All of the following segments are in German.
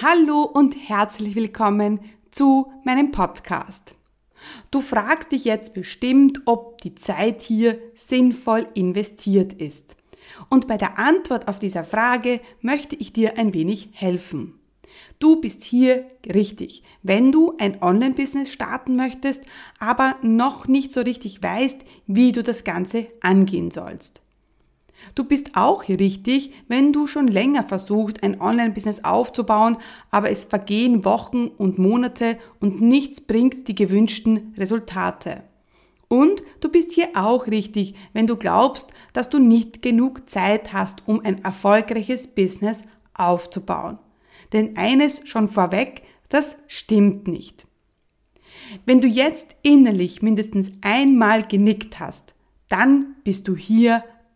Hallo und herzlich willkommen zu meinem Podcast. Du fragst dich jetzt bestimmt, ob die Zeit hier sinnvoll investiert ist. Und bei der Antwort auf dieser Frage möchte ich dir ein wenig helfen. Du bist hier richtig, wenn du ein Online-Business starten möchtest, aber noch nicht so richtig weißt, wie du das Ganze angehen sollst. Du bist auch hier richtig, wenn du schon länger versuchst, ein Online-Business aufzubauen, aber es vergehen Wochen und Monate und nichts bringt die gewünschten Resultate. Und du bist hier auch richtig, wenn du glaubst, dass du nicht genug Zeit hast, um ein erfolgreiches Business aufzubauen. Denn eines schon vorweg, das stimmt nicht. Wenn du jetzt innerlich mindestens einmal genickt hast, dann bist du hier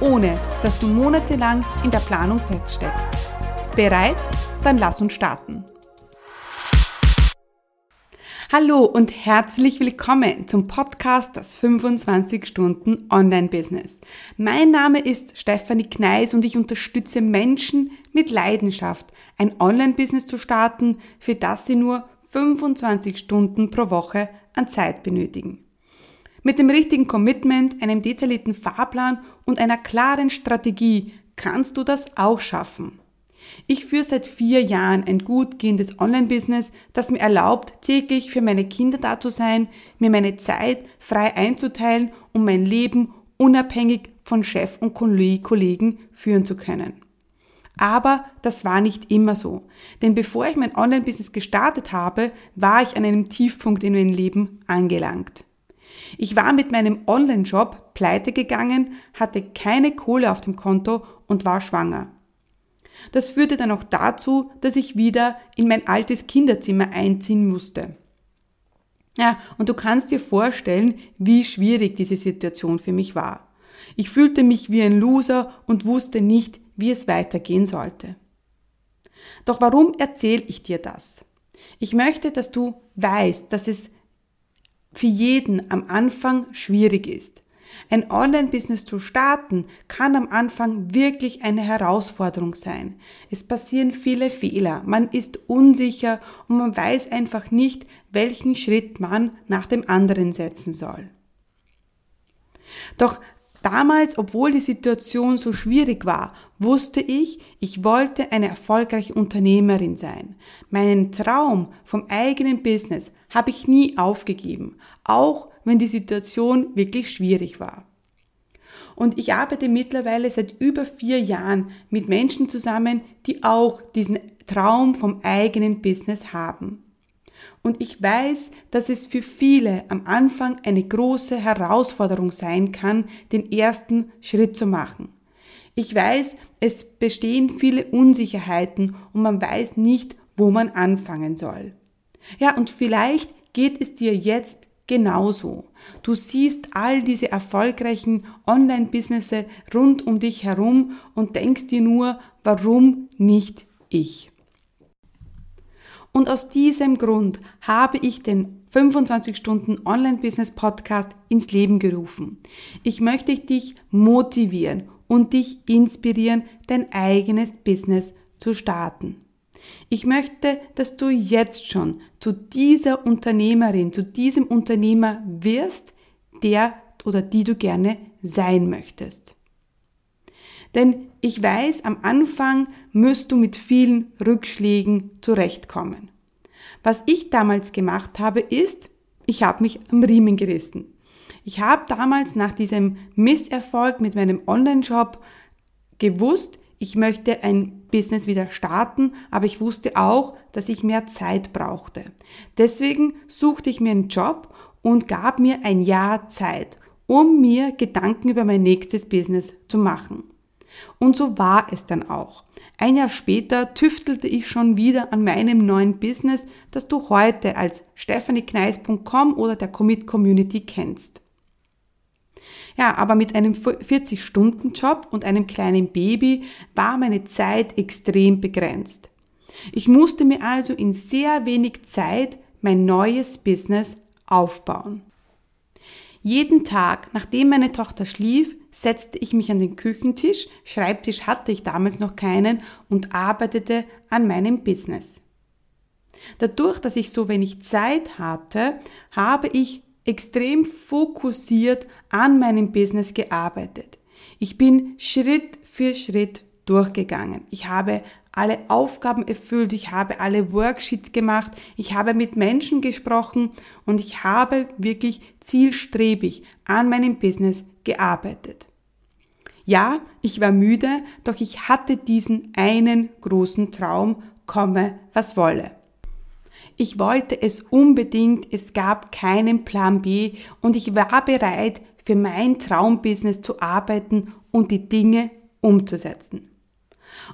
ohne dass du monatelang in der Planung feststeckst. Bereit? Dann lass uns starten. Hallo und herzlich willkommen zum Podcast Das 25 Stunden Online-Business. Mein Name ist Stefanie Kneis und ich unterstütze Menschen mit Leidenschaft, ein Online-Business zu starten, für das sie nur 25 Stunden pro Woche an Zeit benötigen. Mit dem richtigen Commitment, einem detaillierten Fahrplan und einer klaren Strategie kannst du das auch schaffen. Ich führe seit vier Jahren ein gut gehendes Online-Business, das mir erlaubt, täglich für meine Kinder da zu sein, mir meine Zeit frei einzuteilen und mein Leben unabhängig von Chef und Kollegen führen zu können. Aber das war nicht immer so. Denn bevor ich mein Online-Business gestartet habe, war ich an einem Tiefpunkt in meinem Leben angelangt. Ich war mit meinem Online-Job pleite gegangen, hatte keine Kohle auf dem Konto und war schwanger. Das führte dann auch dazu, dass ich wieder in mein altes Kinderzimmer einziehen musste. Ja, und du kannst dir vorstellen, wie schwierig diese Situation für mich war. Ich fühlte mich wie ein Loser und wusste nicht, wie es weitergehen sollte. Doch warum erzähle ich dir das? Ich möchte, dass du weißt, dass es für jeden am Anfang schwierig ist. Ein Online-Business zu starten kann am Anfang wirklich eine Herausforderung sein. Es passieren viele Fehler, man ist unsicher und man weiß einfach nicht, welchen Schritt man nach dem anderen setzen soll. Doch Damals, obwohl die Situation so schwierig war, wusste ich, ich wollte eine erfolgreiche Unternehmerin sein. Meinen Traum vom eigenen Business habe ich nie aufgegeben, auch wenn die Situation wirklich schwierig war. Und ich arbeite mittlerweile seit über vier Jahren mit Menschen zusammen, die auch diesen Traum vom eigenen Business haben. Und ich weiß, dass es für viele am Anfang eine große Herausforderung sein kann, den ersten Schritt zu machen. Ich weiß, es bestehen viele Unsicherheiten und man weiß nicht, wo man anfangen soll. Ja, und vielleicht geht es dir jetzt genauso. Du siehst all diese erfolgreichen Online-Businesses rund um dich herum und denkst dir nur, warum nicht ich? Und aus diesem Grund habe ich den 25 Stunden Online-Business Podcast ins Leben gerufen. Ich möchte dich motivieren und dich inspirieren, dein eigenes Business zu starten. Ich möchte, dass du jetzt schon zu dieser Unternehmerin, zu diesem Unternehmer wirst, der oder die du gerne sein möchtest. Denn ich weiß, am Anfang müsst du mit vielen Rückschlägen zurechtkommen. Was ich damals gemacht habe, ist, ich habe mich am Riemen gerissen. Ich habe damals nach diesem Misserfolg mit meinem Online-Shop gewusst, ich möchte ein Business wieder starten, aber ich wusste auch, dass ich mehr Zeit brauchte. Deswegen suchte ich mir einen Job und gab mir ein Jahr Zeit, um mir Gedanken über mein nächstes Business zu machen. Und so war es dann auch. Ein Jahr später tüftelte ich schon wieder an meinem neuen Business, das du heute als stephaniekneis.com oder der Commit Community kennst. Ja, aber mit einem 40-Stunden-Job und einem kleinen Baby war meine Zeit extrem begrenzt. Ich musste mir also in sehr wenig Zeit mein neues Business aufbauen. Jeden Tag, nachdem meine Tochter schlief, setzte ich mich an den Küchentisch, Schreibtisch hatte ich damals noch keinen und arbeitete an meinem Business. Dadurch, dass ich so wenig Zeit hatte, habe ich extrem fokussiert an meinem Business gearbeitet. Ich bin Schritt für Schritt durchgegangen. Ich habe alle Aufgaben erfüllt, ich habe alle Worksheets gemacht, ich habe mit Menschen gesprochen und ich habe wirklich zielstrebig an meinem Business gearbeitet. Ja, ich war müde, doch ich hatte diesen einen großen Traum, komme, was wolle. Ich wollte es unbedingt, es gab keinen Plan B und ich war bereit, für mein Traumbusiness zu arbeiten und die Dinge umzusetzen.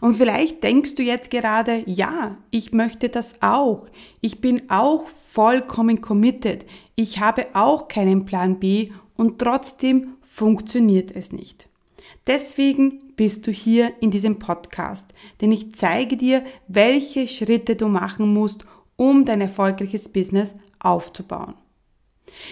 Und vielleicht denkst du jetzt gerade, ja, ich möchte das auch. Ich bin auch vollkommen committed. Ich habe auch keinen Plan B und trotzdem funktioniert es nicht. Deswegen bist du hier in diesem Podcast, denn ich zeige dir, welche Schritte du machen musst, um dein erfolgreiches Business aufzubauen.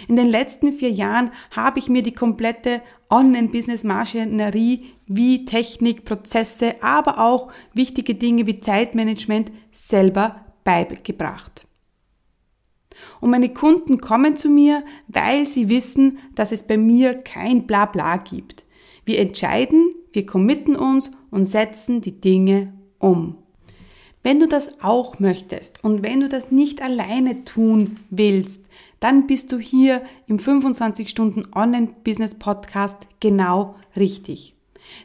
In den letzten vier Jahren habe ich mir die komplette Online-Business-Maschinerie wie Technik, Prozesse, aber auch wichtige Dinge wie Zeitmanagement selber beigebracht. Und meine Kunden kommen zu mir, weil sie wissen, dass es bei mir kein Blabla gibt. Wir entscheiden, wir committen uns und setzen die Dinge um. Wenn du das auch möchtest und wenn du das nicht alleine tun willst, dann bist du hier im 25 Stunden Online-Business Podcast genau richtig.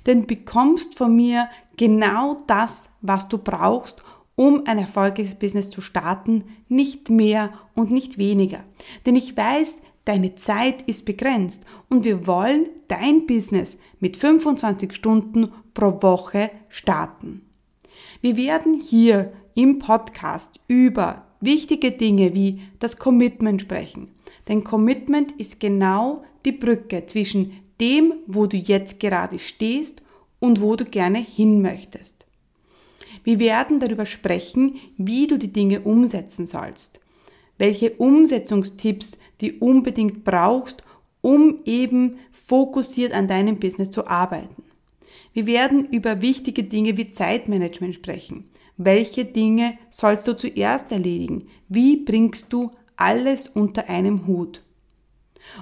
Denn bekommst von mir genau das, was du brauchst, um ein erfolgreiches Business zu starten, nicht mehr und nicht weniger. Denn ich weiß, deine Zeit ist begrenzt und wir wollen dein Business mit 25 Stunden pro Woche starten. Wir werden hier im Podcast über wichtige Dinge wie das Commitment sprechen. Denn Commitment ist genau die Brücke zwischen dem, wo du jetzt gerade stehst und wo du gerne hin möchtest. Wir werden darüber sprechen, wie du die Dinge umsetzen sollst, welche Umsetzungstipps du unbedingt brauchst, um eben fokussiert an deinem Business zu arbeiten. Wir werden über wichtige Dinge wie Zeitmanagement sprechen. Welche Dinge sollst du zuerst erledigen? Wie bringst du alles unter einem Hut?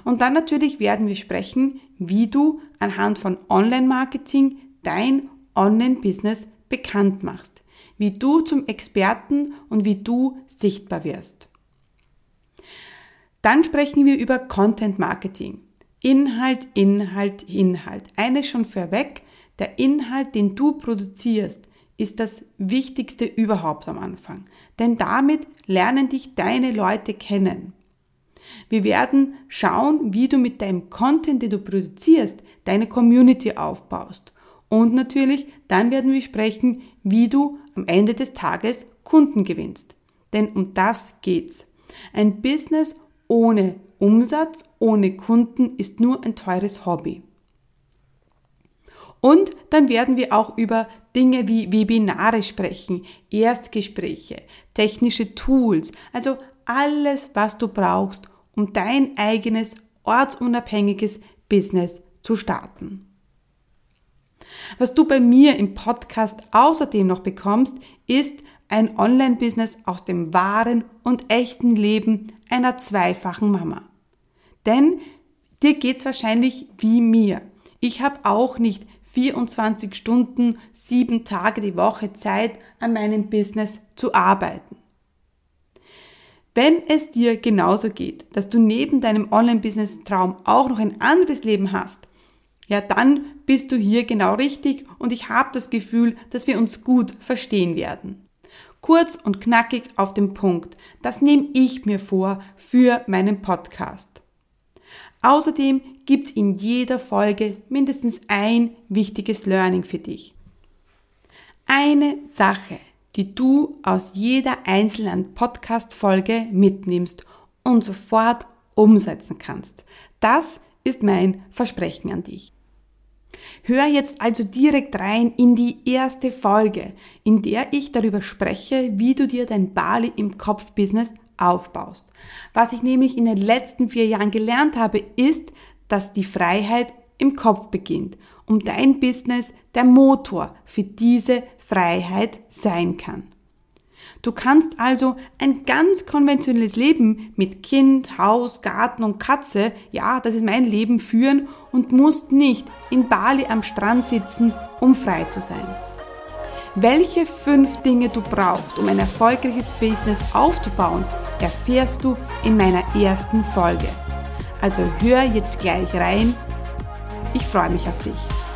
Und dann natürlich werden wir sprechen, wie du anhand von Online-Marketing dein Online-Business bekannt machst, wie du zum Experten und wie du sichtbar wirst. Dann sprechen wir über Content Marketing. Inhalt, Inhalt, Inhalt. Eines schon vorweg, der Inhalt, den du produzierst, ist das Wichtigste überhaupt am Anfang. Denn damit lernen dich deine Leute kennen. Wir werden schauen, wie du mit deinem Content, den du produzierst, deine Community aufbaust. Und natürlich, dann werden wir sprechen, wie du am Ende des Tages Kunden gewinnst. Denn um das geht's. Ein Business ohne Umsatz, ohne Kunden ist nur ein teures Hobby. Und dann werden wir auch über Dinge wie Webinare sprechen, Erstgespräche, technische Tools, also alles, was du brauchst, um dein eigenes ortsunabhängiges Business zu starten. Was du bei mir im Podcast außerdem noch bekommst, ist ein Online-Business aus dem wahren und echten Leben einer zweifachen Mama. Denn dir geht's wahrscheinlich wie mir. Ich habe auch nicht 24 Stunden, sieben Tage die Woche Zeit, an meinem Business zu arbeiten. Wenn es dir genauso geht, dass du neben deinem Online-Business-Traum auch noch ein anderes Leben hast, ja, dann bist du hier genau richtig und ich habe das Gefühl, dass wir uns gut verstehen werden. Kurz und knackig auf den Punkt, das nehme ich mir vor für meinen Podcast. Außerdem gibt es in jeder Folge mindestens ein wichtiges Learning für dich. Eine Sache, die du aus jeder einzelnen Podcast-Folge mitnimmst und sofort umsetzen kannst. Das ist mein Versprechen an dich. Hör jetzt also direkt rein in die erste Folge, in der ich darüber spreche, wie du dir dein Bali im Kopf-Business aufbaust. Was ich nämlich in den letzten vier Jahren gelernt habe, ist, dass die Freiheit im Kopf beginnt und dein Business der Motor für diese Freiheit sein kann. Du kannst also ein ganz konventionelles Leben mit Kind, Haus, Garten und Katze, ja, das ist mein Leben führen und musst nicht in Bali am Strand sitzen, um frei zu sein. Welche fünf Dinge du brauchst, um ein erfolgreiches Business aufzubauen, erfährst du in meiner ersten Folge. Also hör jetzt gleich rein. Ich freue mich auf dich.